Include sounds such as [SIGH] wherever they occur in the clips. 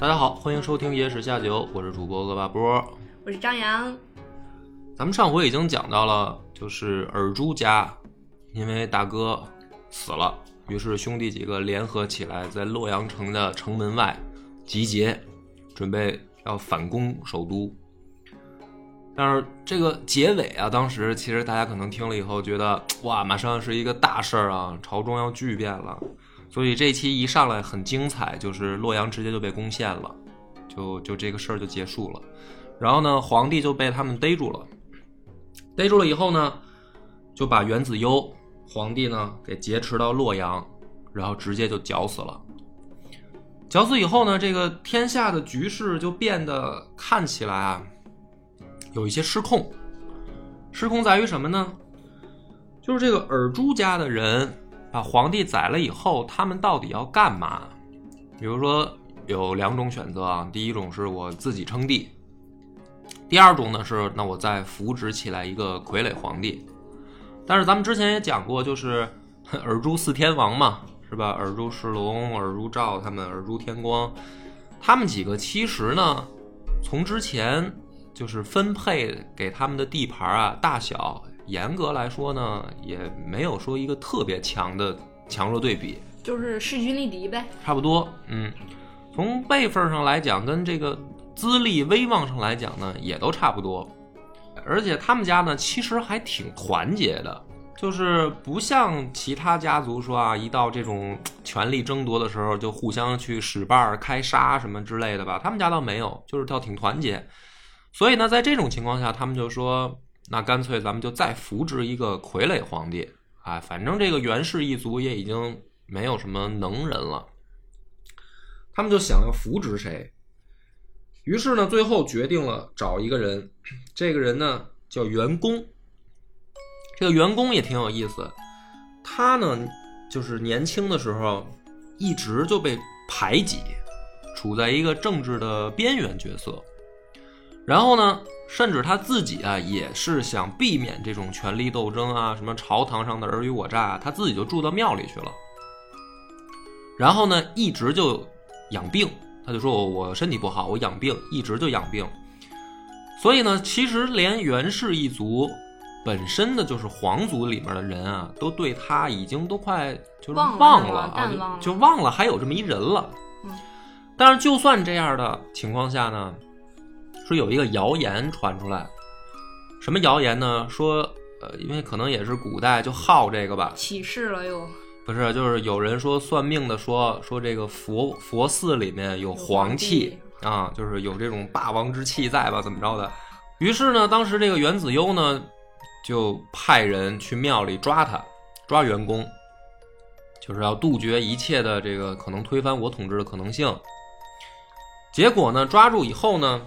大家好，欢迎收听《野史下酒》，我是主播恶霸波。我是张扬，咱们上回已经讲到了，就是尔朱家因为大哥死了，于是兄弟几个联合起来，在洛阳城的城门外集结，准备要反攻首都。但是这个结尾啊，当时其实大家可能听了以后觉得，哇，马上是一个大事儿啊，朝中要巨变了。所以这期一上来很精彩，就是洛阳直接就被攻陷了，就就这个事儿就结束了。然后呢，皇帝就被他们逮住了，逮住了以后呢，就把元子攸皇帝呢给劫持到洛阳，然后直接就绞死了。绞死以后呢，这个天下的局势就变得看起来啊，有一些失控。失控在于什么呢？就是这个尔朱家的人把皇帝宰了以后，他们到底要干嘛？比如说有两种选择啊，第一种是我自己称帝，第二种呢是那我再扶植起来一个傀儡皇帝。但是咱们之前也讲过，就是 [LAUGHS] 尔朱四天王嘛，是吧？尔朱世龙、尔朱兆他们、尔朱天光，他们几个其实呢，从之前就是分配给他们的地盘啊大小，严格来说呢，也没有说一个特别强的强弱对比。就是势均力敌呗。差不多，嗯，从辈分上来讲，跟这个资历威望上来讲呢，也都差不多。而且他们家呢，其实还挺团结的，就是不像其他家族说啊，一到这种权力争夺的时候，就互相去使绊儿、开杀什么之类的吧。他们家倒没有，就是倒挺团结。所以呢，在这种情况下，他们就说，那干脆咱们就再扶植一个傀儡皇帝，哎，反正这个袁氏一族也已经没有什么能人了。他们就想要扶植谁，于是呢，最后决定了找一个人，这个人呢叫袁公。这个袁公也挺有意思，他呢就是年轻的时候一直就被排挤，处在一个政治的边缘角色。然后呢，甚至他自己啊也是想避免这种权力斗争啊，什么朝堂上的尔虞我诈啊，他自己就住到庙里去了。然后呢，一直就养病，他就说我我身体不好，我养病，一直就养病。所以呢，其实连袁氏一族本身的就是皇族里面的人啊，都对他已经都快就是忘了啊，就忘了还有这么一人了。嗯但是就算这样的情况下呢，说有一个谣言传出来，什么谣言呢？说呃，因为可能也是古代就好这个吧，起势了又，不是，就是有人说算命的说说这个佛佛寺里面有黄气啊，就是有这种霸王之气在吧？怎么着的？于是呢，当时这个袁子攸呢，就派人去庙里抓他，抓员工，就是要杜绝一切的这个可能推翻我统治的可能性。结果呢，抓住以后呢，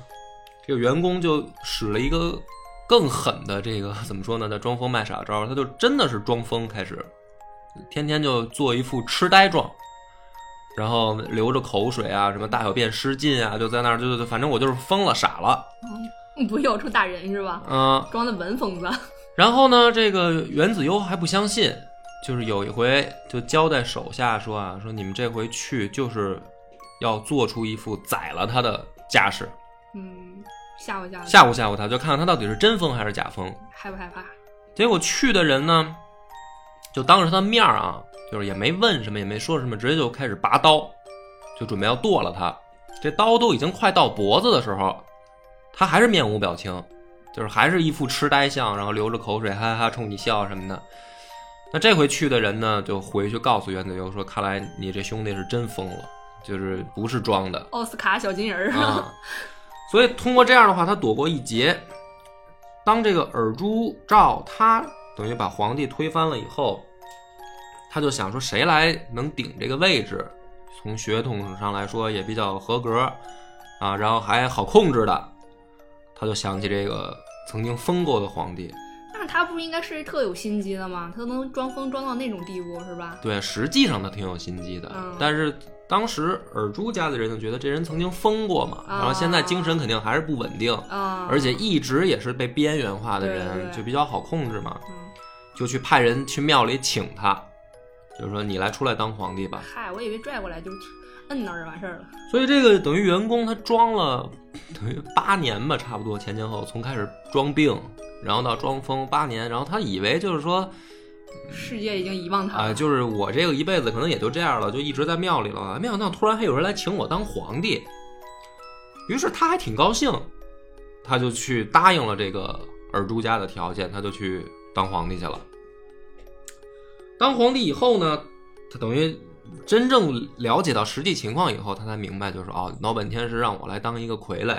这个员工就使了一个更狠的这个怎么说呢？那装疯卖傻招儿，他就真的是装疯开始。天天就做一副痴呆状，然后流着口水啊，什么大小便失禁啊，就在那儿，就就反正我就是疯了，傻了，不要出大人是吧？嗯、装的文疯子，[LAUGHS] 然后呢，这个原子攸还不相信，就是有一回就交代手下说啊，说你们这回去就是要做出一副宰了他的架势，嗯，吓唬吓唬，吓唬吓唬他，就看看他到底是真疯还是假疯。害不害怕？结果去的人呢，就当着他的面儿啊，就是也没问什么，也没说什么，直接就开始拔刀，就准备要剁了他。这刀都已经快到脖子的时候，他还是面无表情，就是还是一副痴呆相，然后流着口水，哈哈冲你笑什么的。那这回去的人呢，就回去告诉袁子攸说：“看来你这兄弟是真疯了，就是不是装的。”奥斯卡小金人儿，啊，所以通过这样的话，他躲过一劫。当这个尔朱兆他等于把皇帝推翻了以后，他就想说谁来能顶这个位置？从血统上来说也比较合格，啊，然后还好控制的，他就想起这个曾经疯过的皇帝。那他不是应该是特有心机的吗？他能装疯装到那种地步，是吧？对，实际上他挺有心机的，嗯但是当时尔朱家的人就觉得这人曾经疯过嘛，啊然后现在精神肯定还是不稳定，啊、而且一直也是被边缘化的人，就比较好控制嘛，嗯，就去派人去庙里请他，就是说你来出来当皇帝吧。嗨，我以为拽过来就摁那儿完事儿了。所以这个等于员工他装了等于八年吧，差不多前前后从开始装病，然后到装疯八年，然后他以为就是说世界已经遗忘他啊、了。就是我这个一辈子可能也就这样了，就一直在庙里了。没想到突然还有人来请我当皇帝，于是他还挺高兴，他就去答应了这个尔朱家的条件，他就去当皇帝去了。当皇帝以后呢，他等于真正了解到实际情况以后，他才明白，就是哦，老本天是让我来当一个傀儡，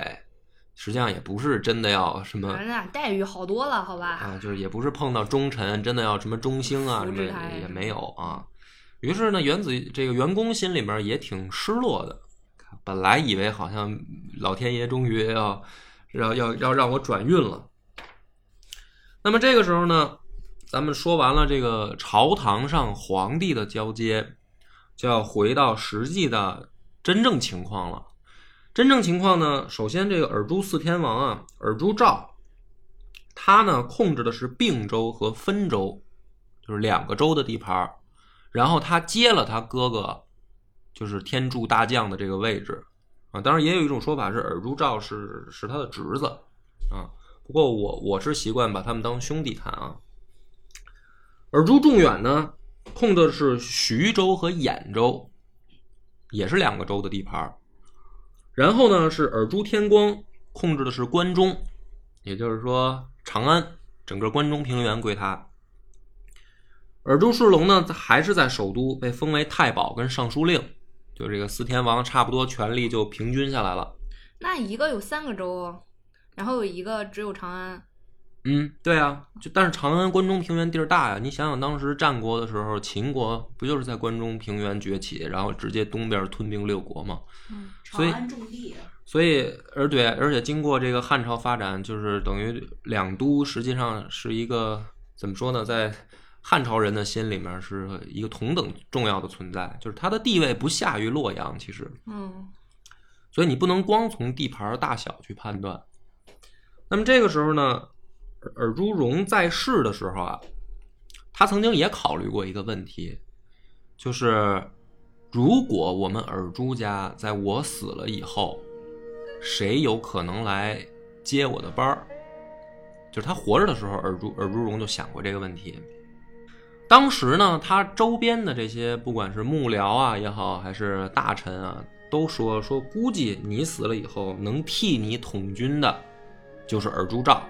实际上也不是真的要什么待遇好多了，好吧？啊，就是也不是碰到忠臣，真的要什么中兴啊，什么也没有啊。于是呢，原子这个员工心里面也挺失落的，本来以为好像老天爷终于要要要要让我转运了。那么这个时候呢，咱们说完了这个朝堂上皇帝的交接，就要回到实际的真正情况了。真正情况呢，首先这个尔朱四天王啊，尔朱兆，他呢控制的是并州和分州，就是两个州的地盘儿然后他接了他哥哥，就是天柱大将的这个位置啊。当然，也有一种说法是尔朱兆是是他的侄子啊。不过我我是习惯把他们当兄弟看啊。尔朱仲远呢，控的是徐州和兖州，也是两个州的地盘儿然后呢，是尔朱天光控制的是关中，也就是说长安整个关中平原归他。尔朱世龙呢，还是在首都被封为太保跟尚书令，就这个四天王差不多权力就平均下来了。那一个有三个州，然后有一个只有长安。嗯，对啊，就但是长安关中平原地儿大呀，你想想当时战国的时候，秦国不就是在关中平原崛起，然后直接东边吞并六国吗？嗯，所以长安重地，所以，而对，而且经过这个汉朝发展，就是等于两都实际上是一个怎么说呢，在汉朝人的心里面是一个同等重要的存在，就是它的地位不下于洛阳，其实，嗯，所以你不能光从地盘大小去判断。那么这个时候呢，尔朱荣在世的时候啊，他曾经也考虑过一个问题，就是如果我们尔朱家在我死了以后，谁有可能来接我的班儿？就是他活着的时候，尔朱尔朱荣就想过这个问题。当时呢，他周边的这些不管是幕僚啊也好，还是大臣啊，都说说估计你死了以后，能替你统军的，就是尔朱兆。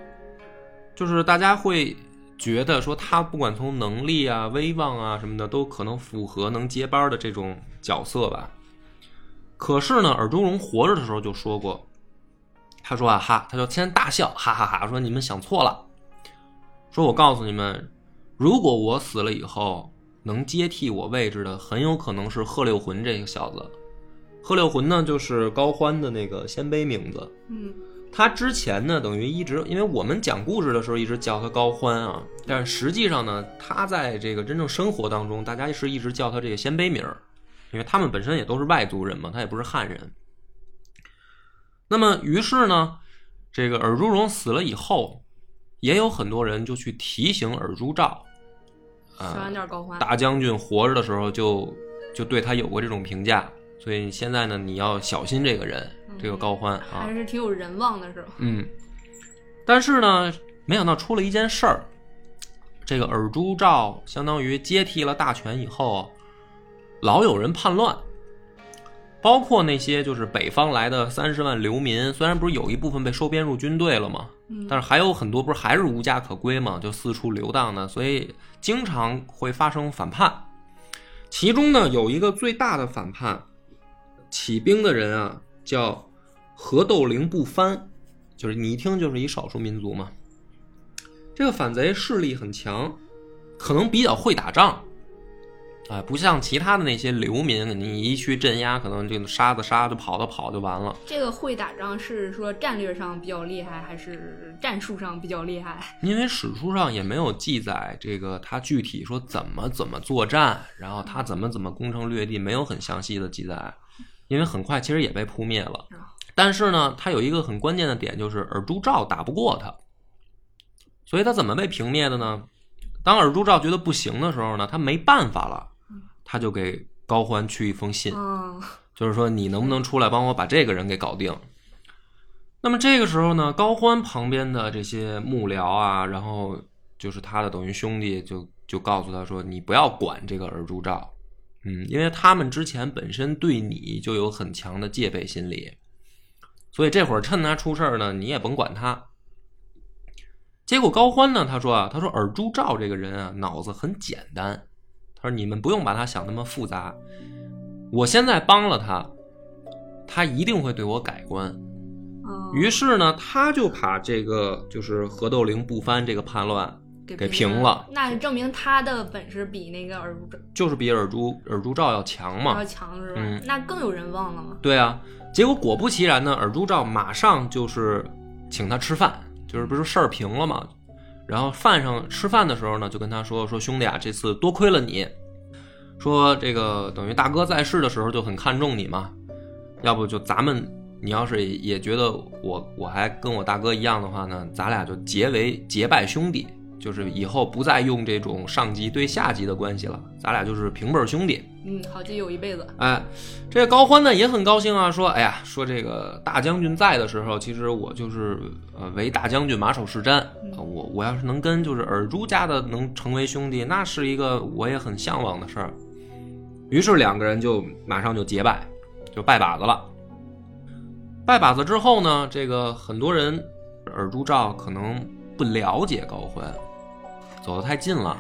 就是大家会觉得说他不管从能力啊、威望啊什么的，都可能符合能接班的这种角色吧。可是呢，尔朱荣活着的时候就说过，他说啊哈，他就先大笑，哈哈哈说你们想错了，说我告诉你们，如果我死了以后，能接替我位置的，很有可能是贺六浑这个小子。贺六浑呢，就是高欢的那个鲜卑名字。嗯，他之前呢，等于一直，因为我们讲故事的时候一直叫他高欢啊，但是实际上呢，他在这个真正生活当中，大家是一直叫他这个鲜卑名儿，因为他们本身也都是外族人嘛，他也不是汉人。那么，于是呢，这个尔朱荣死了以后，也有很多人就去提醒尔朱兆，小啊。大将军活着的时候就就对他有过这种评价，所以现在呢，你要小心这个人，这个高欢啊还。是挺有人望的，是吧？嗯，但是呢，没想到出了一件事儿，这个尔朱兆相当于接替了大权以后，老有人叛乱，包括那些就是北方来的三十万流民，虽然不是有一部分被收编入军队了吗？嗯，但是还有很多不是还是无家可归嘛，就四处流荡的，所以经常会发生反叛。其中呢，有一个最大的反叛，起兵的人啊，叫何斗灵不藩，就是你一听就是一少数民族嘛。这个反贼势力很强，可能比较会打仗啊，不像其他的那些流民，你一去镇压，可能这个杀的杀，就跑的跑就完了。这个会打仗是说战略上比较厉害，还是战术上比较厉害？因为史书上也没有记载这个他具体说怎么怎么作战，然后他怎么怎么攻城略地，没有很详细的记载。因为很快其实也被扑灭了，但是呢，他有一个很关键的点，就是尔朱兆打不过他，所以他怎么被平灭的呢？当尔朱兆觉得不行的时候呢，他没办法了，他就给高欢去一封信，就是说你能不能出来帮我把这个人给搞定？那么这个时候呢，高欢旁边的这些幕僚啊，然后就是他的等于兄弟，就就告诉他说，你不要管这个尔朱兆，嗯，因为他们之前本身对你就有很强的戒备心理，所以这会儿趁他出事儿呢，你也甭管他。结果高欢呢，他说啊，他说尔朱兆这个人啊，脑子很简单。他说你们不用把他想那么复杂。我现在帮了他，他一定会对我改观。于是呢，他就把这个就是何斗灵不翻这个叛乱给平了。那证明他的本事比那个尔朱兆就是比尔朱尔朱兆要强嘛？要强是吧？嗯，那更有人望了嘛？对啊。结果果不其然呢，尔朱兆马上就是请他吃饭。就是不是事儿平了嘛？然后饭上吃饭的时候呢，就跟他说说兄弟啊，这次多亏了你。说这个等于大哥在世的时候就很看重你嘛，要不就咱们你要是也觉得我我还跟我大哥一样的话呢，咱俩就结为结拜兄弟。就是以后不再用这种上级对下级的关系了，咱俩就是平辈兄弟。嗯，好基友一辈子。哎，这个高欢呢也很高兴啊，说：“哎呀，说这个大将军在的时候，其实我就是呃为大将军马首是瞻。我我要是能跟就是尔朱家的能成为兄弟，那是一个我也很向往的事儿。”于是两个人就马上就结拜，就拜把子了。拜把子之后呢，这个很多人尔朱兆可能不了解高欢。走得太近了，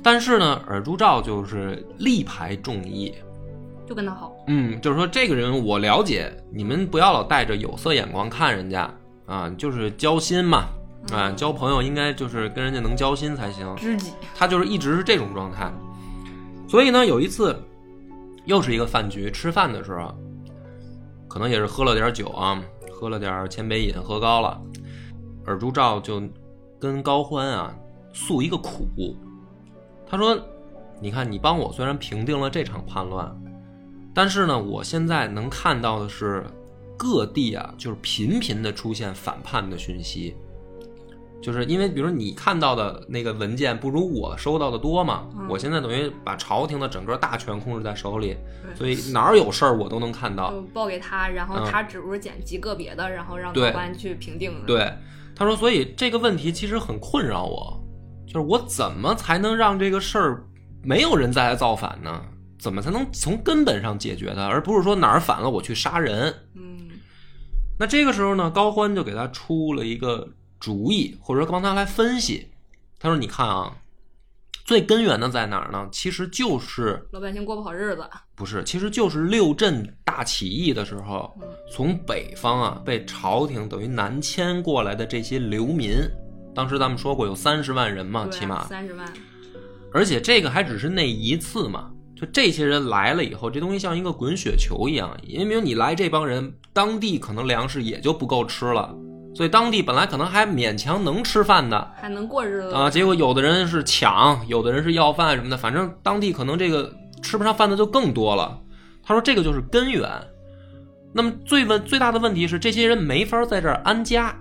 但是呢，尔朱兆就是力排众议，就跟他好。嗯，就是说这个人我了解，你们不要老带着有色眼光看人家啊，就是交心嘛，啊，交朋友应该就是跟人家能交心才行。知己，他就是一直是这种状态。所以呢，有一次又是一个饭局，吃饭的时候，可能也是喝了点酒啊，喝了点千杯饮，喝高了，尔朱兆就。跟高欢啊诉一个苦，他说：“你看，你帮我虽然平定了这场叛乱，但是呢，我现在能看到的是各地啊，就是频频的出现反叛的讯息，就是因为比如说你看到的那个文件不如我收到的多嘛。我现在等于把朝廷的整个大权控制在手里，所以哪儿有事儿我都能看到，报给他，然后他只是捡极个别的，然后让高欢去评定。对。”他说：“所以这个问题其实很困扰我，就是我怎么才能让这个事儿没有人再来造反呢？怎么才能从根本上解决它，而不是说哪儿反了我去杀人？嗯，那这个时候呢，高欢就给他出了一个主意，或者说帮他来分析。他说：‘你看啊。’”最根源的在哪儿呢？其实就是老百姓过不好日子。不是，其实就是六镇大起义的时候，从北方啊被朝廷等于南迁过来的这些流民。当时咱们说过有三十万人嘛，起码三十万。而且这个还只是那一次嘛，就这些人来了以后，这东西像一个滚雪球一样，因为你来这帮人，当地可能粮食也就不够吃了。所以当地本来可能还勉强能吃饭的，还能过日子啊。结果有的人是抢，有的人是要饭什么的，反正当地可能这个吃不上饭的就更多了。他说这个就是根源。那么最问最大的问题是，这些人没法在这儿安家，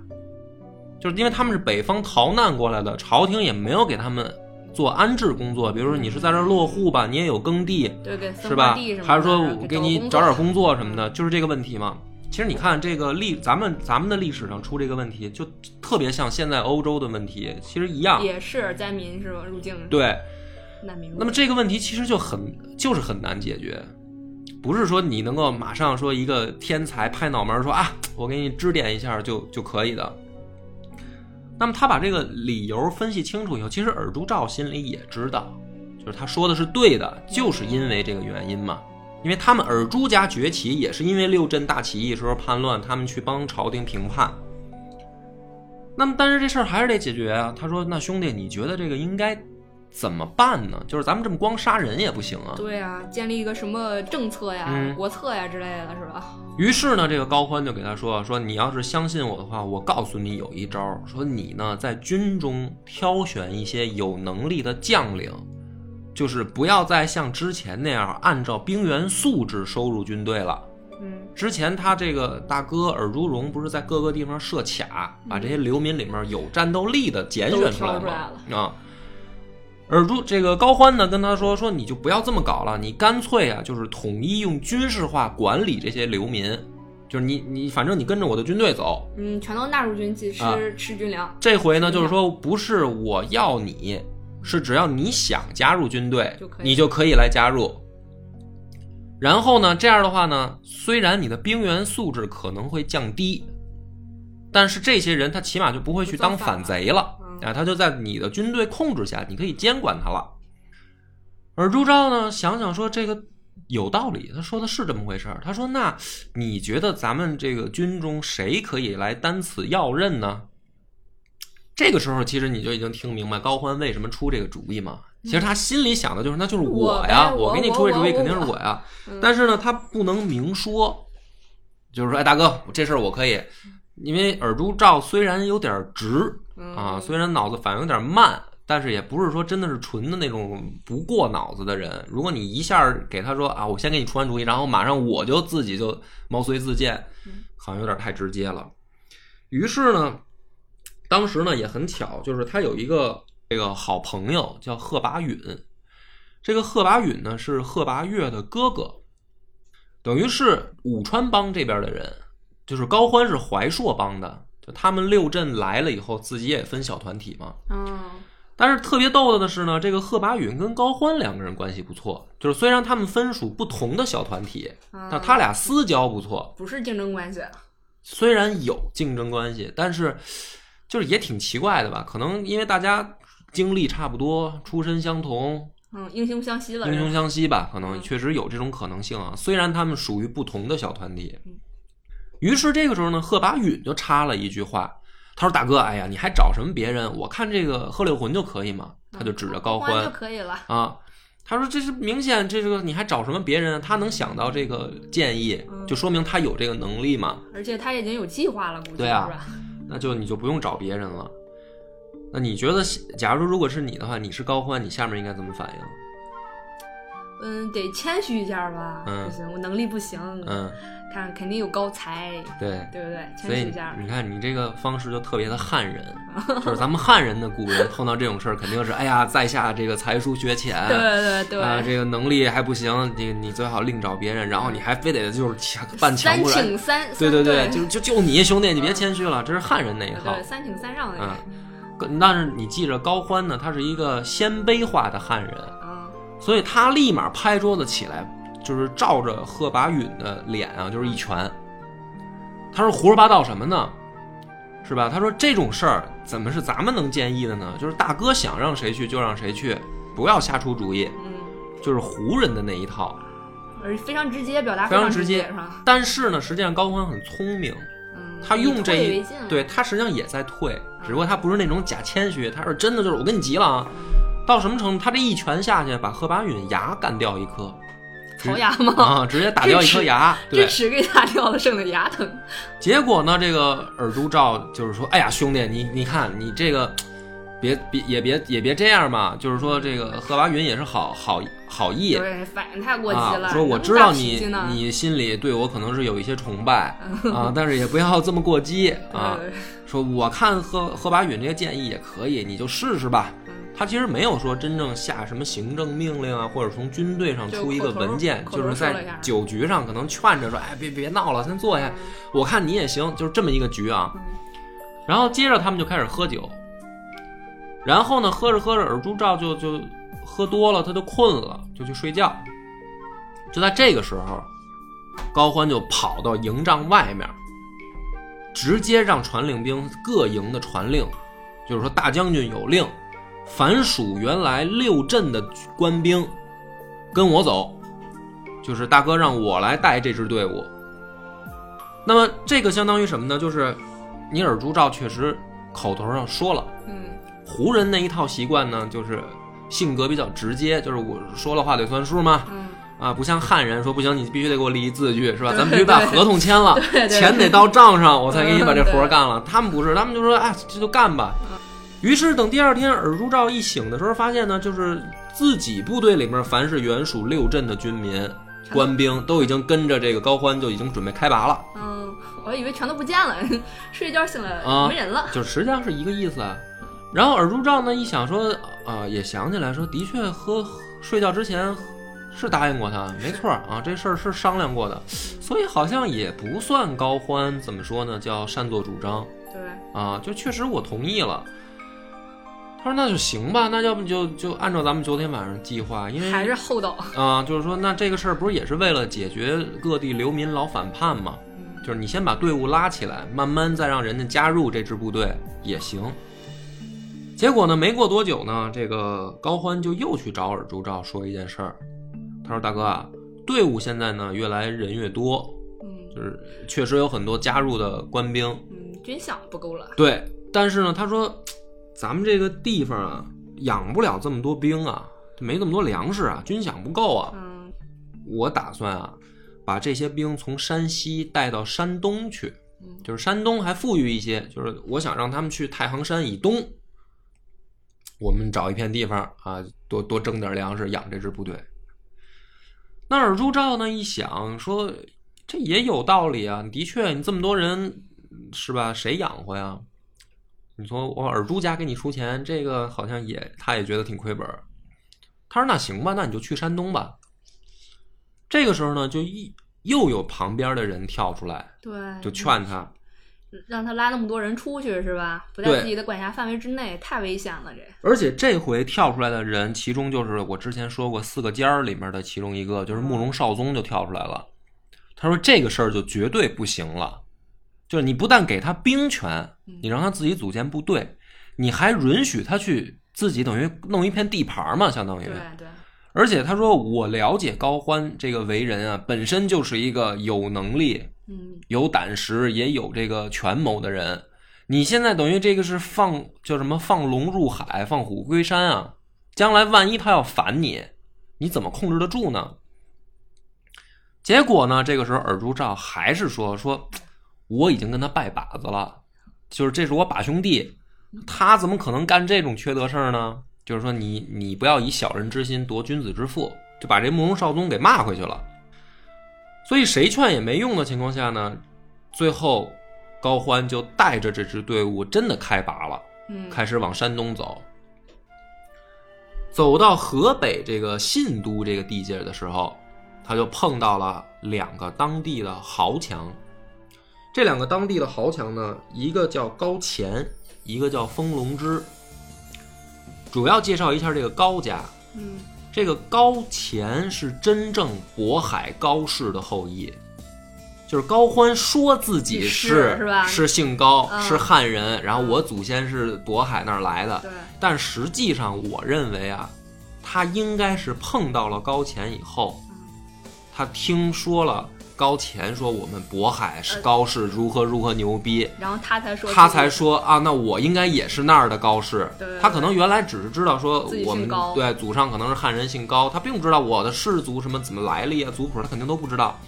就是因为他们是北方逃难过来的，朝廷也没有给他们做安置工作。比如说你是在这儿落户吧，你也有耕地，对对，是吧？还是说我给你找点工作什么的，就是这个问题嘛。其实你看这个历，咱们咱们的历史上出这个问题，就特别像现在欧洲的问题，其实一样，也是灾民是吧？入境对难民。那么这个问题其实就很就是很难解决，不是说你能够马上说一个天才拍脑门说啊，我给你指点一下就就可以的。那么他把这个理由分析清楚以后，其实尔朱兆心里也知道，就是他说的是对的，就是因为这个原因嘛。因为他们尔朱家崛起，也是因为六镇大起义时候叛乱，他们去帮朝廷平叛。那么，但是这事儿还是得解决啊。他说：“那兄弟，你觉得这个应该怎么办呢？就是咱们这么光杀人也不行啊。对啊、建立一个什么政策呀、嗯国策呀之类的，是吧？于是呢，这个高欢就给他说：“说你要是相信我的话，我告诉你有一招儿，说你呢在军中挑选一些有能力的将领，就是不要再像之前那样按照兵员素质收入军队了。嗯之前他这个大哥尔朱荣不是在各个地方设卡，把这些流民里面有战斗力的拣选出来吗？啊。”尔朱这个高欢呢，跟他说说，你就不要这么搞了，你干脆啊，就是统一用军事化管理这些流民，就是你你反正你跟着我的军队走。嗯，全都纳入军纪，吃、啊吃军粮这回呢，就是说不是我要你，是只要你想加入军队你就可以来加入。然后呢，这样的话呢，虽然你的兵员素质可能会降低，但是这些人他起码就不会去当反贼了嗯啊，他就在你的军队控制下，你可以监管他了。而朱昭呢，想想说这个有道理，他说的是这么回事儿。他说：“那你觉得咱们这个军中谁可以来担此要任呢？”这个时候，其实你就已经听明白高欢为什么出这个主意嘛。其实他心里想的就是，那就是我呀，呗我给你出这主意肯定是我我呀。嗯但是呢，他不能明说，就是说，哎，大哥，这事儿我可以，因为尔朱兆虽然有点直嗯啊，虽然脑子反应有点慢，但是也不是说真的是纯的那种不过脑子的人。如果你一下给他说啊，我先给你出完主意，然后马上我就自己就毛遂自荐，好像有点太直接了。于是呢，当时呢也很巧，就是他有一个这个好朋友叫贺拔允，这个贺拔允呢是贺拔岳的哥哥，等于是武川帮这边的人，就是高欢是怀朔帮的，就他们六镇来了以后，自己也分小团体嘛。嗯但是特别逗的的是呢，这个贺拔允跟高欢两个人关系不错，就是虽然他们分属不同的小团体，啊但他俩私交不错。不是竞争关系，虽然有竞争关系，但是就是也挺奇怪的吧？可能因为大家经历差不多，出身相同，嗯，英雄相惜了，英雄相惜吧，可能嗯确实有这种可能性啊。虽然他们属于不同的小团体嗯，于是这个时候呢，贺拔允就插了一句话，他说：“大哥，哎呀，你还找什么别人？我看这个贺六魂就可以嘛。”他就指着高欢就可以了。啊，他说：“这是明显，这个你还找什么别人？他能想到这个建议，嗯就说明他有这个能力嘛。而且他已经有计划了，估计对啊是吧？那就你就不用找别人了。那你觉得，假如如果是你的话，你是高欢，你下面应该怎么反应？嗯，得谦虚一下吧。嗯不行，我能力不行。嗯，看肯定有高才，对。对不对？谦虚一下。你看，你这个方式就特别的汉人，[LAUGHS] 就是咱们汉人的古人碰到这种事儿，肯定是哎呀，在下这个才疏学浅，对对对，啊，这个能力还不行，你你最好另找别人，然后你还非得就是强半强三请三，对对对，就就就你兄弟，你别谦虚了，这是汉人那一套对。三请三让的人。嗯，但是你记着，高欢呢，他是一个鲜卑化的汉人，嗯所以他立马拍桌子起来，就是照着贺拔允的脸啊，就是一拳。他说胡说八道什么呢？是吧？他说这种事儿怎么是咱们能建议的呢？就是大哥想让谁去就让谁去，不要瞎出主意，嗯，就是胡人的那一套。而非常直接，表达常非常直接是吧？但是呢，实际上高欢很聪明，嗯，他用这一对他实际上也在退，只不过他不是那种假谦虚，他是真的就是我跟你急了啊，到什么程度？他这一拳下去，把贺拔允牙干掉一颗槽牙吗？啊，直接打掉一颗牙。智对，齿给打掉了，剩的牙疼。结果呢，这个尔朱兆就是说，哎呀，兄弟，你你看你这个。别别也别也别这样嘛，就是说这个贺拔允也是好好好意对，反应太过激了。啊，说我知道你你心里对我可能是有一些崇拜啊，[LAUGHS] 但是也不要这么过激啊。说我看贺贺拔允这个建议也可以，你就试试吧。嗯他其实没有说真正下什么行政命令啊，或者从军队上出一个文件，就是在酒局上可能劝着说，哎，别别闹了，先坐下，我看你也行，就是这么一个局啊。嗯然后接着他们就开始喝酒，然后呢，喝着喝着，尔朱兆就就喝多了，他就困了，就去睡觉。就在这个时候，高欢就跑到营帐外面，直接让传令兵各营的传令，就是说大将军有令，凡属原来六镇的官兵，跟我走，就是大哥让我来带这支队伍。那么这个相当于什么呢？就是尼尔朱兆确实口头上说了，嗯胡人那一套习惯呢，就是性格比较直接，就是我说了话得算数嘛。嗯，啊，不像汉人说不行，你必须得给我立一字据，是吧？咱们必须把合同签了，对对钱得到账上，我才给你把这活干了。他们不是，他们就说啊，这就干吧。嗯于是等第二天尔朱兆一醒的时候，发现呢，就是自己部队里面凡是原属六镇的军民、官兵，都已经跟着这个高欢就已经准备开拔了。嗯，我以为全都不见了，睡一觉醒了、啊没人了。就实际上是一个意思。啊。然后尔朱兆呢一想说，啊、也想起来说，的确喝睡觉之前是答应过他，没错儿啊，这事儿是商量过的，所以好像也不算高欢怎么说呢，叫擅作主张对，啊，就确实我同意了。他说那就行吧，那要不就就按照咱们昨天晚上计划，因为还是厚道。啊、就是说那这个事儿不是也是为了解决各地流民老反叛吗？嗯，就是你先把队伍拉起来，慢慢再让人家加入这支部队也行。结果呢，没过多久呢，这个高欢就又去找尔朱兆说一件事儿。他说：“大哥啊，队伍现在呢越来人越多，嗯就是确实有很多加入的官兵。嗯，军饷不够了。对，但是呢，他说咱们这个地方啊，养不了这么多兵啊，没这么多粮食啊，军饷不够啊。嗯我打算啊，把这些兵从山西带到山东去。”嗯就是山东还富裕一些，就是我想让他们去太行山以东，我们找一片地方啊，多多挣点粮食养这支部队。那尔朱兆呢一想说，这也有道理啊，的确，你这么多人是吧？谁养活呀？你说我尔朱家给你出钱，这个好像也他也觉得挺亏本儿。他说那行吧，那你就去山东吧。这个时候呢，就一又有旁边的人跳出来，对，就劝他，让他拉那么多人出去是吧？不在自己的管辖范围之内，太危险了。这而且这回跳出来的人，其中就是我之前说过四个尖儿里面的其中一个，就是慕容绍宗就跳出来了。他说这个事儿就绝对不行了，就是你不但给他兵权，你让他自己组建部队，你还允许他去自己等于弄一片地盘嘛，相当于。对对，而且他说我了解高欢这个为人啊，本身就是一个有能力、嗯有胆识，也有这个权谋的人。你现在等于这个是放叫什么放龙入海，放虎归山啊！将来万一他要反你，你怎么控制得住呢？结果呢，这个时候尔朱兆还是说说，我已经跟他拜把子了，就是这是我把兄弟，他怎么可能干这种缺德事儿呢？就是说你你不要以小人之心夺君子之腹，就把这慕容绍宗给骂回去了。所以谁劝也没用的情况下呢，最后高欢就带着这支队伍真的开拔了，嗯，开始往山东走。走到河北这个信都这个地界的时候，他就碰到了两个当地的豪强。这两个当地的豪强呢，一个叫高乾，一个叫封龙之。主要介绍一下这个高家，嗯。这个高乾是真正渤海高氏的后裔，就是高欢说自己是是吧？是姓高，嗯。是汉人，然后我祖先是渤海那儿来的，对，但实际上我认为啊，他应该是碰到了高乾以后，他听说了高乾说我们渤海是呃高氏如何如何牛逼，然后他才说，他才，说啊，那我应该也是那儿的高氏。他可能原来只是知道说我们对祖上可能是汉人姓高，他并不知道我的氏族什么怎么来历啊，族谱他肯定都不知道。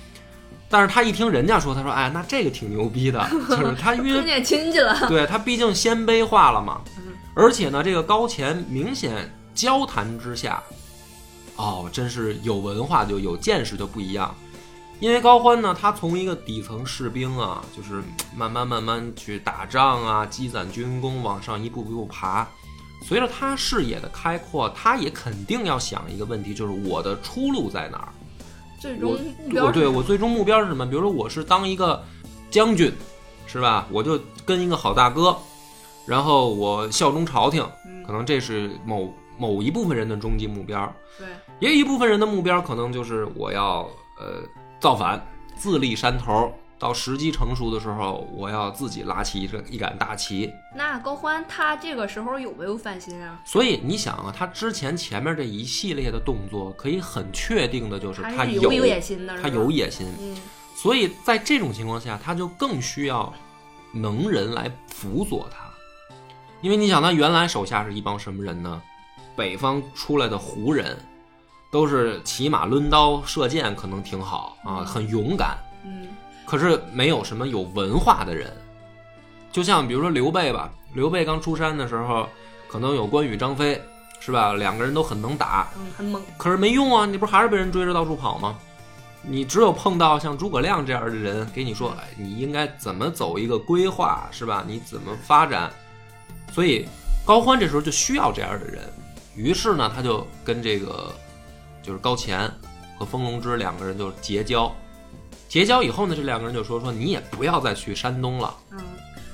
但是他一听人家说，他说哎，那这个挺牛逼的，[LAUGHS] 就是他因为见亲戚了。[LAUGHS] 对他毕竟鲜卑化了嘛嗯，而且呢，这个高乾明显交谈之下，哦，真是有文化就有见识就不一样。因为高欢呢，他从一个底层士兵啊，就是慢慢慢慢去打仗啊，积攒军功，往上一步一步爬。随着他视野的开阔，他也肯定要想一个问题，就是我的出路在哪儿？最终我目标对我最终目标是什么？比如说我是当一个将军，是吧？我就跟一个好大哥，然后我效忠朝廷，嗯可能这是某某一部分人的终极目标。对，也有一部分人的目标可能就是我要呃造反，自立山头。到时机成熟的时候，我要自己拉起一个一杆大旗。那高欢他这个时候有没有反心啊？所以你想啊，他之前前面这一系列的动作，可以很确定的就是他有野心的，他有野心。嗯所以在这种情况下，他就更需要能人来辅佐他，因为你想，他原来手下是一帮什么人呢？北方出来的胡人，都是骑马抡刀射箭，可能挺好啊，很勇敢。嗯可是没有什么有文化的人，就像比如说刘备吧，刘备刚出山的时候，可能有关羽、张飞，是吧？两个人都很能打，嗯，很猛。可是没用啊，你不是还是被人追着到处跑吗？你只有碰到像诸葛亮这样的人，给你说，哎，你应该怎么走一个规划，是吧？你怎么发展？所以高欢这时候就需要这样的人，于是呢，他就跟这个就是高乾和封龙之两个人就结交。结交以后呢，这两个人就说说你也不要再去山东了，嗯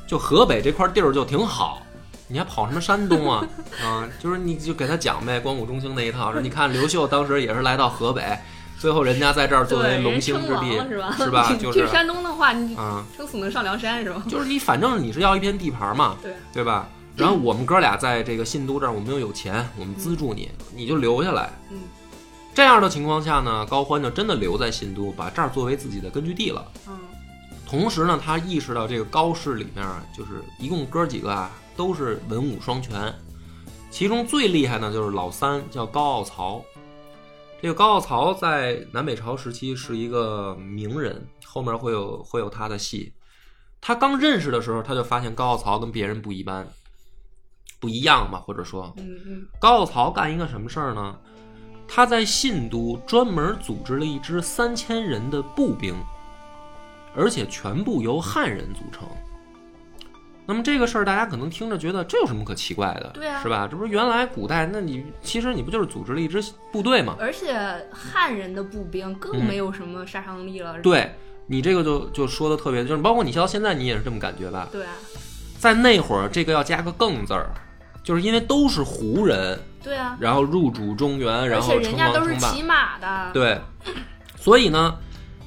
就河北这块地儿就挺好，你还跑什么山东啊？啊，[LAUGHS] 就是你就给他讲呗，光武中兴那一套。说你看刘秀当时也是来到河北，最后人家在这儿作为，龙兴之地，是吧？是吧？[LAUGHS] 就是去山东的话，你啊，撑死能上梁山是吧？就是你反正你是要一片地盘嘛，对，对吧？然后我们哥俩在这个信都这儿，我们又有钱，我们资助你，你就留下来。嗯这样的情况下呢，高欢就真的留在新都，把这儿作为自己的根据地了。嗯同时呢，他意识到这个高氏里面就是一共哥几个啊，都是文武双全，其中最厉害呢就是老三叫高傲曹。这个高傲曹在南北朝时期是一个名人，后面会有会有他的戏。他刚认识的时候，他就发现高傲曹跟别人不一般，不一样嘛，或者说，嗯嗯高傲曹干一个什么事儿呢？他在信都专门组织了一支三千人的步兵，而且全部由汉人组成。那么这个事儿，大家可能听着觉得这有什么可奇怪的？对啊是吧？这不是原来古代，那你其实你不就是组织了一支部队吗？而且汉人的步兵更嗯没有什么杀伤力了。对你这个就就说的特别，就是包括你到现在你也是这么感觉吧？对啊在那会儿，这个要加个“更”字儿，就是因为都是胡人，对啊，然后入主中原，然后人家都。是骑马的。对，所以呢，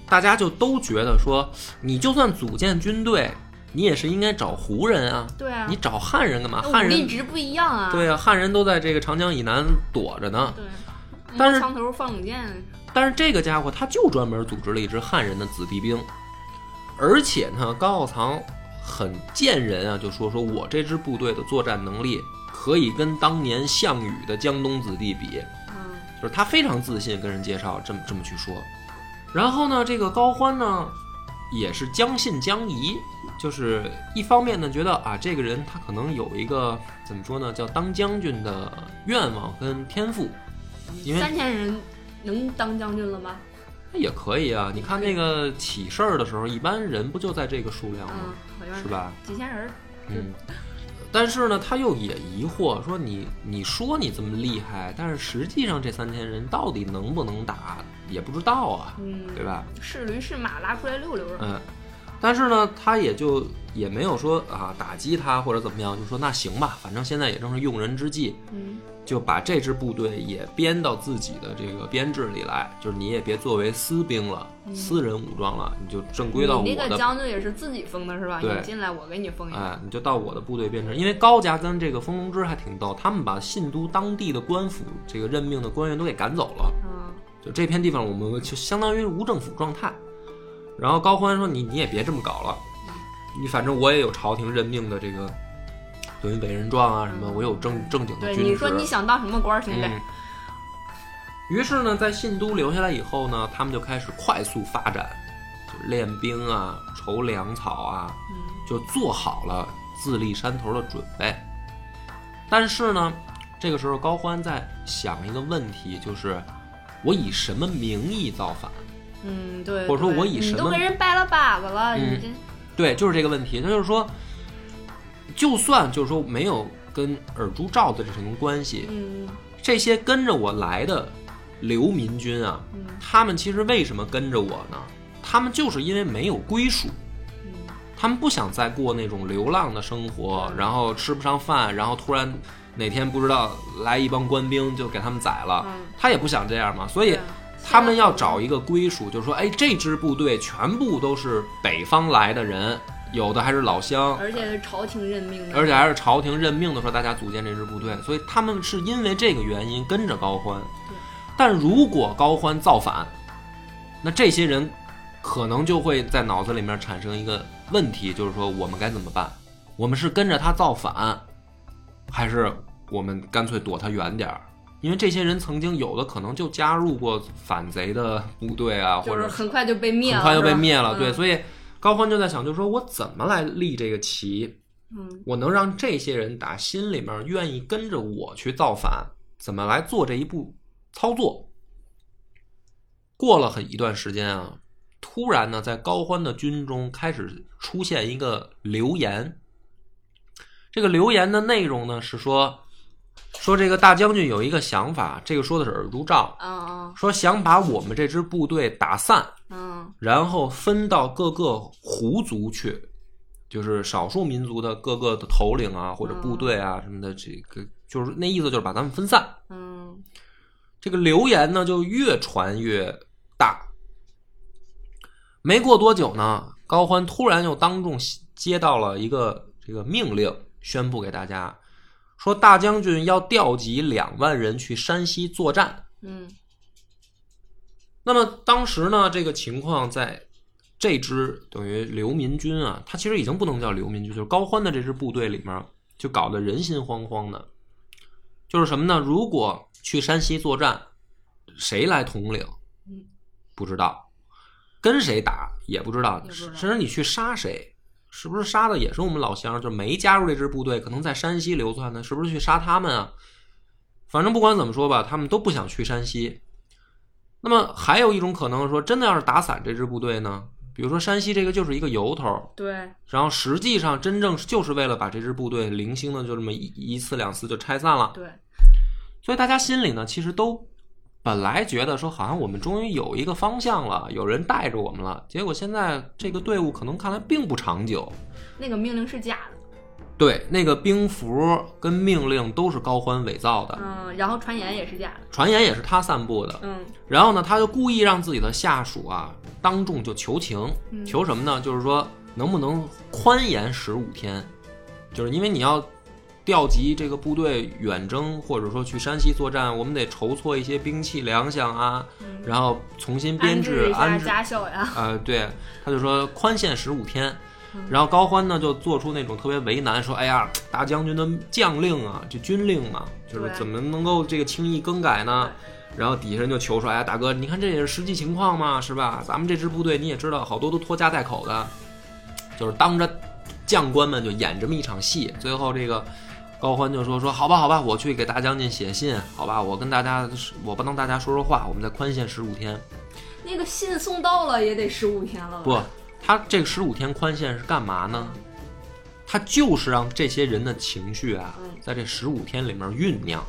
大家就都觉得说，你就算组建军队，你也是应该找胡人啊，对啊，你找汉人干嘛？汉人武力值不一样啊。对啊，汉人都在这个长江以南躲着呢。对，但是枪头放冷箭。但是这个家伙他就专门组织了一支汉人的子弟兵，而且呢，高傲藏很见人啊，就说说我这支部队的作战能力可以跟当年项羽的江东子弟比，嗯就是他非常自信跟人介绍这么这么去说。然后呢，这个高欢呢也是将信将疑，就是一方面呢觉得啊这个人他可能有一个怎么说呢，叫当将军的愿望跟天赋，因为三千人能当将军了吗？那也可以啊。你看那个起事儿的时候，一般人不就在这个数量吗？嗯，是吧？几千人儿。嗯。但是呢，他又也疑惑说你你说你这么厉害，但是实际上这三千人到底能不能打也不知道啊，嗯，对吧？是驴是马拉出来溜溜。嗯，但是呢，他也就也没有说啊打击他或者怎么样，就说那行吧，反正现在也正是用人之际，嗯就把这支部队也编到自己的这个编制里来，就是你也别作为私兵了，私人武装了，你就正规到我的你那个的，将军也是自己封的是吧？对你进来我给你封一个。哎，你就到我的部队编制。因为高家跟这个封龙之还挺逗，他们把信都当地的官府这个任命的官员都给赶走了。嗯就这片地方，我们就相当于无政府状态。然后高欢说：“你你也别这么搞了，你反正我也有朝廷任命的这个等于委任状啊什么，我有正正经的对，军职。”你说你想当什么官儿，兄弟？嗯。于是呢，在信都留下来以后呢，他们就开始快速发展，就是练兵啊、筹粮草啊，嗯就做好了自立山头的准备。但是呢，这个时候高欢在想一个问题，就是我以什么名义造反？嗯，对。或者说我以什么跟人掰了把子了，嗯你这对，就是这个问题。他就是说，就算就是说没有跟尔朱兆的这层关系，嗯这些跟着我来的流民军啊，嗯他们其实为什么跟着我呢？他们就是因为没有归属，嗯他们不想再过那种流浪的生活，嗯然后吃不上饭，然后突然哪天不知道来一帮官兵就给他们宰了，嗯，他也不想这样嘛，所以对他们要找一个归属，就是说，哎，这支部队全部都是北方来的人，有的还是老乡，而且是朝廷任命的，而且还是朝廷任命的，说大家组建这支部队，所以他们是因为这个原因跟着高欢。但如果高欢造反，那这些人可能就会在脑子里面产生一个问题，就是说我们该怎么办？我们是跟着他造反，还是我们干脆躲他远点儿？因为这些人曾经有的可能就加入过反贼的部队啊，或者很快就被灭了，很快就被灭了。对，嗯所以高欢就在想，就是说我怎么来立这个旗，嗯我能让这些人打心里面愿意跟着我去造反，怎么来做这一步操作？过了很一段时间啊，突然呢，在高欢的军中开始出现一个流言。这个流言的内容呢是说，说这个大将军有一个想法，这个说的是尔朱兆，嗯说想把我们这支部队打散，嗯然后分到各个胡族去，就是少数民族的各个的头领啊，或者部队啊什么的，这个就是那意思，就是把咱们分散。嗯这个流言呢就越传越大。没过多久呢，高欢突然又当众接到了一个这个命令，宣布给大家说，大将军要调集两万人去山西作战。嗯那么当时呢，这个情况在这支等于流民军啊，他其实已经不能叫流民军，就是高欢的这支部队里面，就搞得人心惶惶的。就是什么呢？如果去山西作战，谁来统领嗯？不知道，跟谁打也不知道，也不知道甚至你去杀谁，是不是杀的也是我们老乡？就没加入这支部队，可能在山西流窜呢，是不是去杀他们啊？反正不管怎么说吧，他们都不想去山西。那么还有一种可能说，真的要是打散这支部队呢？比如说山西这个就是一个由头，对，然后实际上真正就是为了把这支部队零星的就这么一一次两次就拆散了。对，所以大家心里呢，其实都本来觉得说，好像我们终于有一个方向了，有人带着我们了。结果现在这个队伍可能看来并不长久。那个命令是假的，对，那个兵符跟命令都是高欢伪造的，嗯，然后传言也是假的，传言也是他散布的。嗯然后呢，他就故意让自己的下属啊当众就求情，嗯求什么呢？就是说能不能宽延十五天，就是因为你要调集这个部队远征，或者说去山西作战，我们得筹措一些兵器粮饷啊，嗯，然后重新编安制安置。家校呀，呃，对，他就说宽限十五天。嗯然后高欢呢就做出那种特别为难，说：“哎呀，大将军的将令啊，这军令嘛，就是怎么能够这个轻易更改呢？”然后底下人就求说：“哎呀，大哥，你看这也是实际情况嘛，是吧？咱们这支部队你也知道，好多都拖家带口的，就是当着将官们就演这么一场戏。最后这个高欢就说：说好吧，好吧，我去给大将军写信，好吧，我跟大家，我帮大家说说话，我们再宽限十五天。那个信送到了也得十五天了？不，他这个十五天宽限是干嘛呢？他就是让这些人的情绪啊嗯，在这十五天里面酝酿，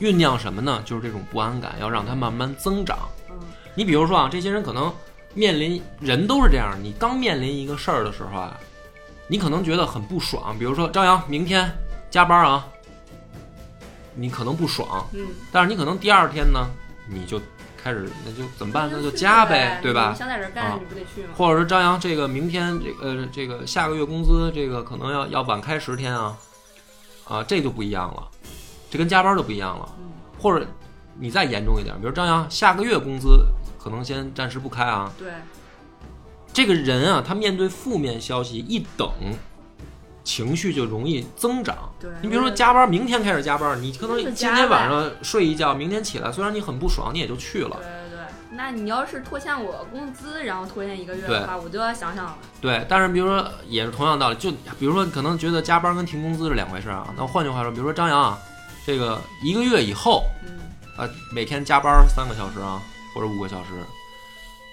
酝酿什么呢？就是这种不安感，要让它慢慢增长。嗯你比如说啊，这些人可能面临人都是这样，你刚面临一个事儿的时候啊，你可能觉得很不爽。比如说张扬明天加班啊，你可能不爽，嗯，但是你可能第二天呢，你就开始那就怎么办？那就加呗，对吧？想在这干，你不得去吗？或者说张扬，这个明天这个呃这个下个月工资这个可能要要晚开十天啊，啊这就不一样了，这跟加班就不一样了。嗯，或者你再严重一点，比如张扬下个月工资可能先暂时不开啊，对，这个人啊他面对负面消息一等，情绪就容易增长。对你比如说加班，明天开始加班，你可能今天晚上睡一觉，明天起来虽然你很不爽，你也就去了对。对对，那你要是拖欠我工资，然后拖欠一个月的话，我就要想想了。对，但是比如说也是同样道理，就比如说可能觉得加班跟停工资是两回事啊。那换句话说，比如说张扬啊，这个一个月以后，嗯呃，每天加班三个小时啊，或者五个小时，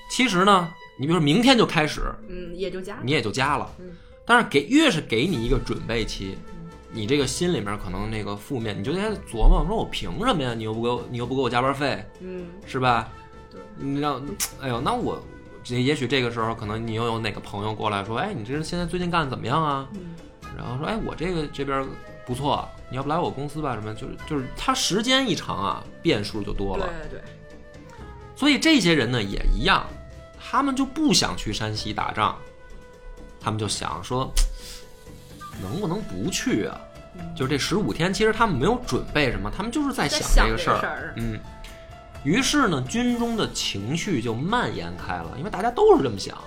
其实呢，你比如说明天就开始，嗯，也就加。你也就加了嗯，但是给越是给你一个准备期嗯，你这个心里面可能那个负面，你就在琢磨，说我凭什么呀？你又不给我，你又不给我加班费，嗯，是吧？对你让，哎呦，那我这也许这个时候可能你又有哪个朋友过来说，哎，你这现在最近干的怎么样啊？嗯，然后说，哎，我这个这边不错，你要不来我公司吧？什么？就是就是他时间一长啊，变数就多了。对对，所以这些人呢也一样，他们就不想去山西打仗，他们就想说，能不能不去啊？嗯就这十五天，其实他们没有准备什么，他们就是在想这个事儿。这事儿。嗯，于是呢，军中的情绪就蔓延开了，因为大家都是这么想。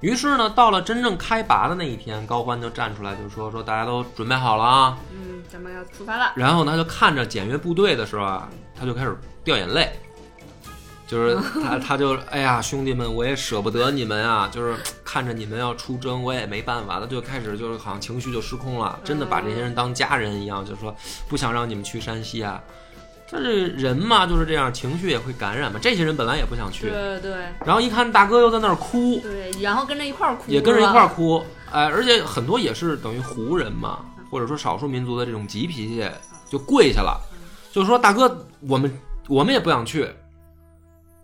于是呢，到了真正开拔的那一天，高欢就站出来就说：“说大家都准备好了啊，嗯咱们要出发了。然后他就看着检阅部队的时候啊，他就开始掉眼泪，就是他他就哎呀，兄弟们，我也舍不得你们啊，就是看着你们要出征，我也没办法，他就开始就是好像情绪就失控了，真的把这些人当家人一样，就说不想让你们去山西啊。但是人嘛就是这样，情绪也会感染嘛。这些人本来也不想去，对对然后一看大哥又在那儿哭，对，然后跟着一块儿哭，也跟着一块儿。哭，哎，而且很多也是等于胡人嘛，或者说少数民族的这种急脾气，就跪下了，就说大哥，我们我们也不想去。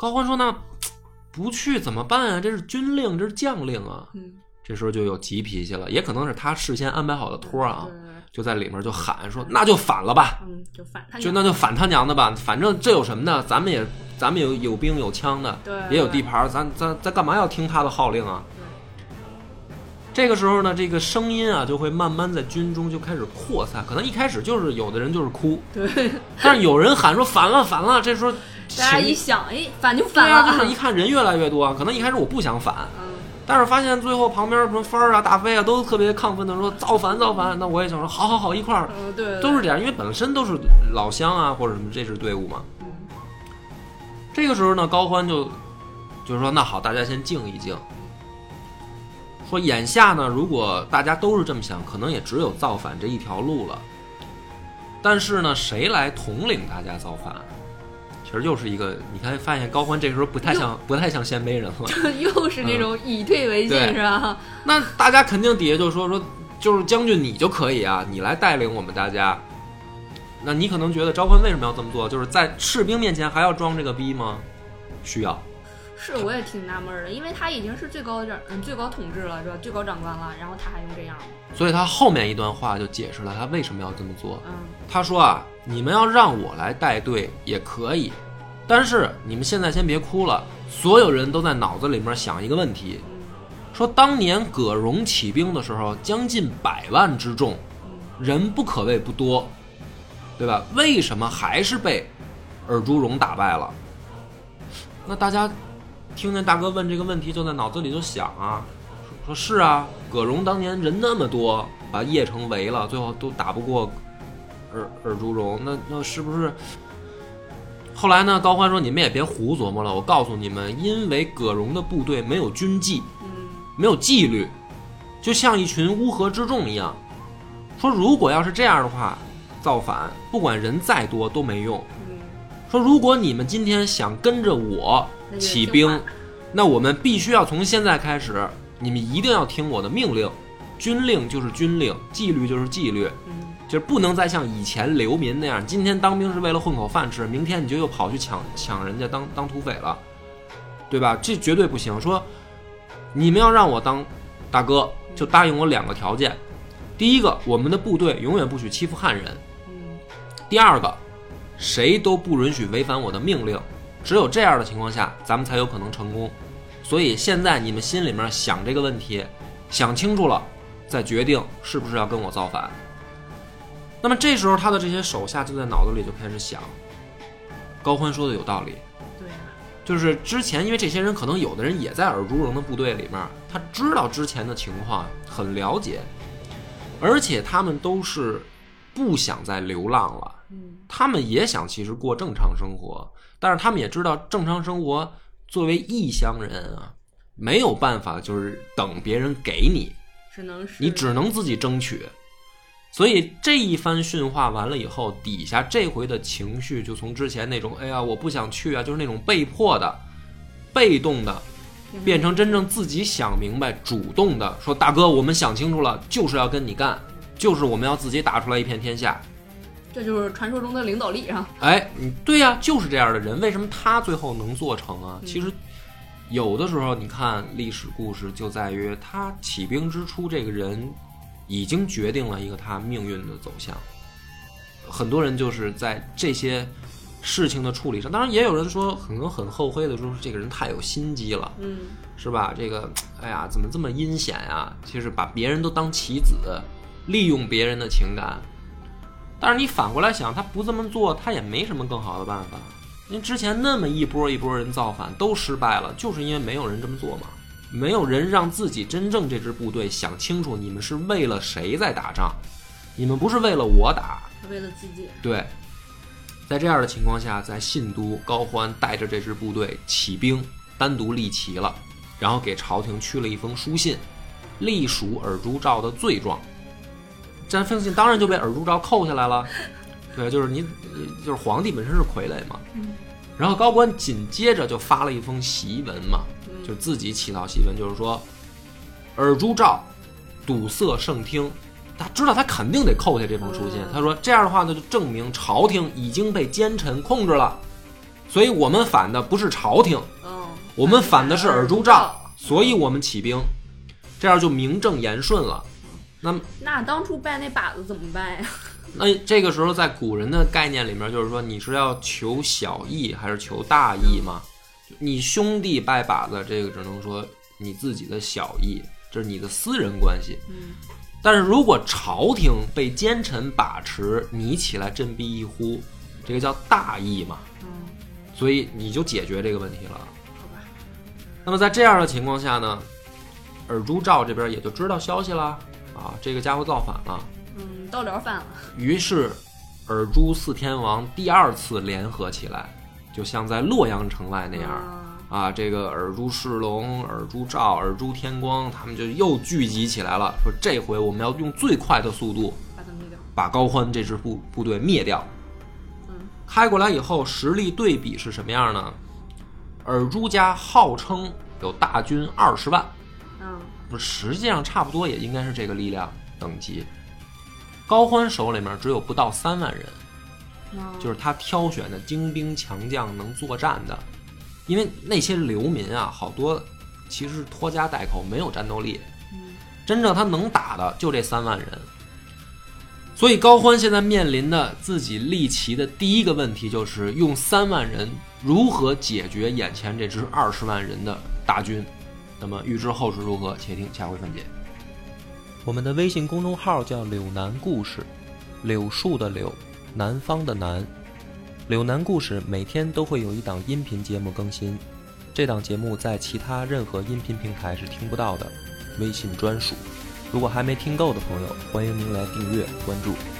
高欢说那 [TSK] 不去怎么办啊？这是军令，这是将令啊。嗯，这时候就有急脾气了，也可能是他事先安排好的托啊对，对对，就在里面就喊说那就反了吧，嗯，就反他就那就反他娘的吧，反正这有什么呢，咱们也咱们有有兵有枪的，对也有地盘，咱咱咱干嘛要听他的号令啊？这个时候呢，这个声音啊就会慢慢在军中就开始扩散，可能一开始就是有的人就是哭，对，但是有人喊说反了反了，这时候大家一想，哎，反就对反啊，就了，是一看人越来越多，可能一开始我不想反，嗯，但是发现最后旁边什么帆儿啊、大飞啊都特别亢奋的说造反造反，那我也想说好好好一块儿，嗯，对，对。都是这样，因为本身都是老乡啊或者什么这支队伍嘛。嗯。这个时候呢，高欢就就是说，那好，大家先静一静。说眼下呢，如果大家都是这么想，可能也只有造反这一条路了。但是呢，谁来统领大家造反？其实又是一个，你看发现高欢这个时候不太像不太像鲜卑人了。[LAUGHS] 又是那种以退为进，对是吧？那大家肯定底下就说说，就是将军你就可以啊，你来带领我们大家。那你可能觉得昭欢为什么要这么做？就是在士兵面前还要装这个逼吗？需要。是，我也挺纳闷的，因为他已经是最高长，嗯，最高统治了，是吧？最高长官了，然后他还用这样，所以他后面一段话就解释了他为什么要这么做。嗯，他说啊，你们要让我来带队也可以，但是你们现在先别哭了，所有人都在脑子里面想一个问题，说当年葛荣起兵的时候，将近百万之众，人不可谓不多，对吧？为什么还是被尔朱荣打败了？那大家听见大哥问这个问题，就在脑子里就想啊，说说是啊，葛荣当年人那么多，把邺城围了，最后都打不过尔尔朱荣，那那是不是？后来呢？高欢说：“你们也别胡琢磨了，我告诉你们，因为葛荣的部队没有军纪，嗯，没有纪律，就像一群乌合之众一样。说如果要是这样的话，造反不管人再多都没用。嗯，说如果你们今天想跟着我起兵，那我们必须要从现在开始，你们一定要听我的命令，军令就是军令，纪律就是纪律，嗯，就是不能再像以前流民那样，今天当兵是为了混口饭吃，明天你就又跑去抢抢人家当当土匪了，对吧？这绝对不行。说你们要让我当大哥，就答应我两个条件：第一个，我们的部队永远不许欺负汉人；嗯，第二个，谁都不允许违反我的命令。只有这样的情况下，咱们才有可能成功。所以现在你们心里面想这个问题，想清楚了，再决定是不是要跟我造反。那么这时候，他的这些手下就在脑子里就开始想，高欢说的有道理，对啊，就是之前因为这些人可能有的人也在尔朱荣的部队里面，他知道之前的情况，很了解，而且他们都是不想再流浪了。嗯，他们也想其实过正常生活，但是他们也知道正常生活作为异乡人啊，没有办法就是等别人给你，只能是你只能自己争取。所以这一番训话完了以后，底下这回的情绪就从之前那种“哎呀，我不想去啊”，就是那种被迫的、被动的，变成真正自己想明白、主动的说：“大哥，我们想清楚了，就是要跟你干，就是我们要自己打出来一片天下。”这就是传说中的领导力啊，哎，你对呀、就是这样的人，为什么他最后能做成啊？其实有的时候，你看历史故事就在于他起兵之初，这个人已经决定了一个他命运的走向。很多人就是在这些事情的处理上，当然也有人说可能很后悔的说这个人太有心机了，嗯，是吧？这个，哎呀，怎么这么阴险啊？其实把别人都当棋子，利用别人的情感。但是你反过来想，他不这么做，他也没什么更好的办法。因为之前那么一波一波人造反都失败了，就是因为没有人这么做嘛，没有人让自己真正这支部队想清楚，你们是为了谁在打仗，你们不是为了我打，为了自己，对。在这样的情况下，在信都，高欢带着这支部队起兵，单独立旗了，然后给朝廷去了一封书信，隶属尔朱兆的罪状。这封信当然就被尔朱兆扣下来了。[LAUGHS] 对，就是你，就是皇帝本身是傀儡嘛。然后高官紧接着就发了一封檄文嘛，就自己起草檄文，就是说，尔朱兆堵塞圣听。他知道他肯定得扣下这封书信。他说这样的话呢，就证明朝廷已经被奸臣控制了，所以我们反的不是朝廷，我们反的是尔朱兆，所以我们起兵，这样就名正言顺了。那那当初拜那把子怎么拜呀？[LAUGHS] 那这个时候在古人的概念里面，就是说你是要求小义还是求大义嘛？你兄弟拜把子，这个只能说你自己的小义，这是你的私人关系。嗯。但是如果朝廷被奸臣把持，你起来振臂一呼，这个叫大义嘛？嗯，所以你就解决这个问题了。好吧。那么在这样的情况下呢，尔朱兆这边也就知道消息了啊，这个家伙造反了。嗯，到了反了。于是，尔朱四天王第二次联合起来，就像在洛阳城外那样。啊，这个尔朱世龙、尔朱兆、尔朱天光，他们就又聚集起来了。说这回我们要用最快的速度把他灭掉，把高欢这支部部队灭掉。嗯，开过来以后，实力对比是什么样呢？尔朱家号称有大军二十万，嗯，不，实际上差不多也应该是这个力量等级。高欢手里面只有不到三万人，就是他挑选的精兵强将能作战的。因为那些流民啊，好多其实是拖家带口，没有战斗力。真正他能打的就这三万人。所以高欢现在面临的自己立旗的第一个问题，就是用三万人如何解决眼前这支二十万人的大军。那么预知后事如何，且听下回分解。我们的微信公众号叫“柳南故事”，柳树的柳，南方的南。柳南故事每天都会有一档音频节目更新，这档节目在其他任何音频平台是听不到的，微信专属。如果还没听够的朋友，欢迎您来订阅关注。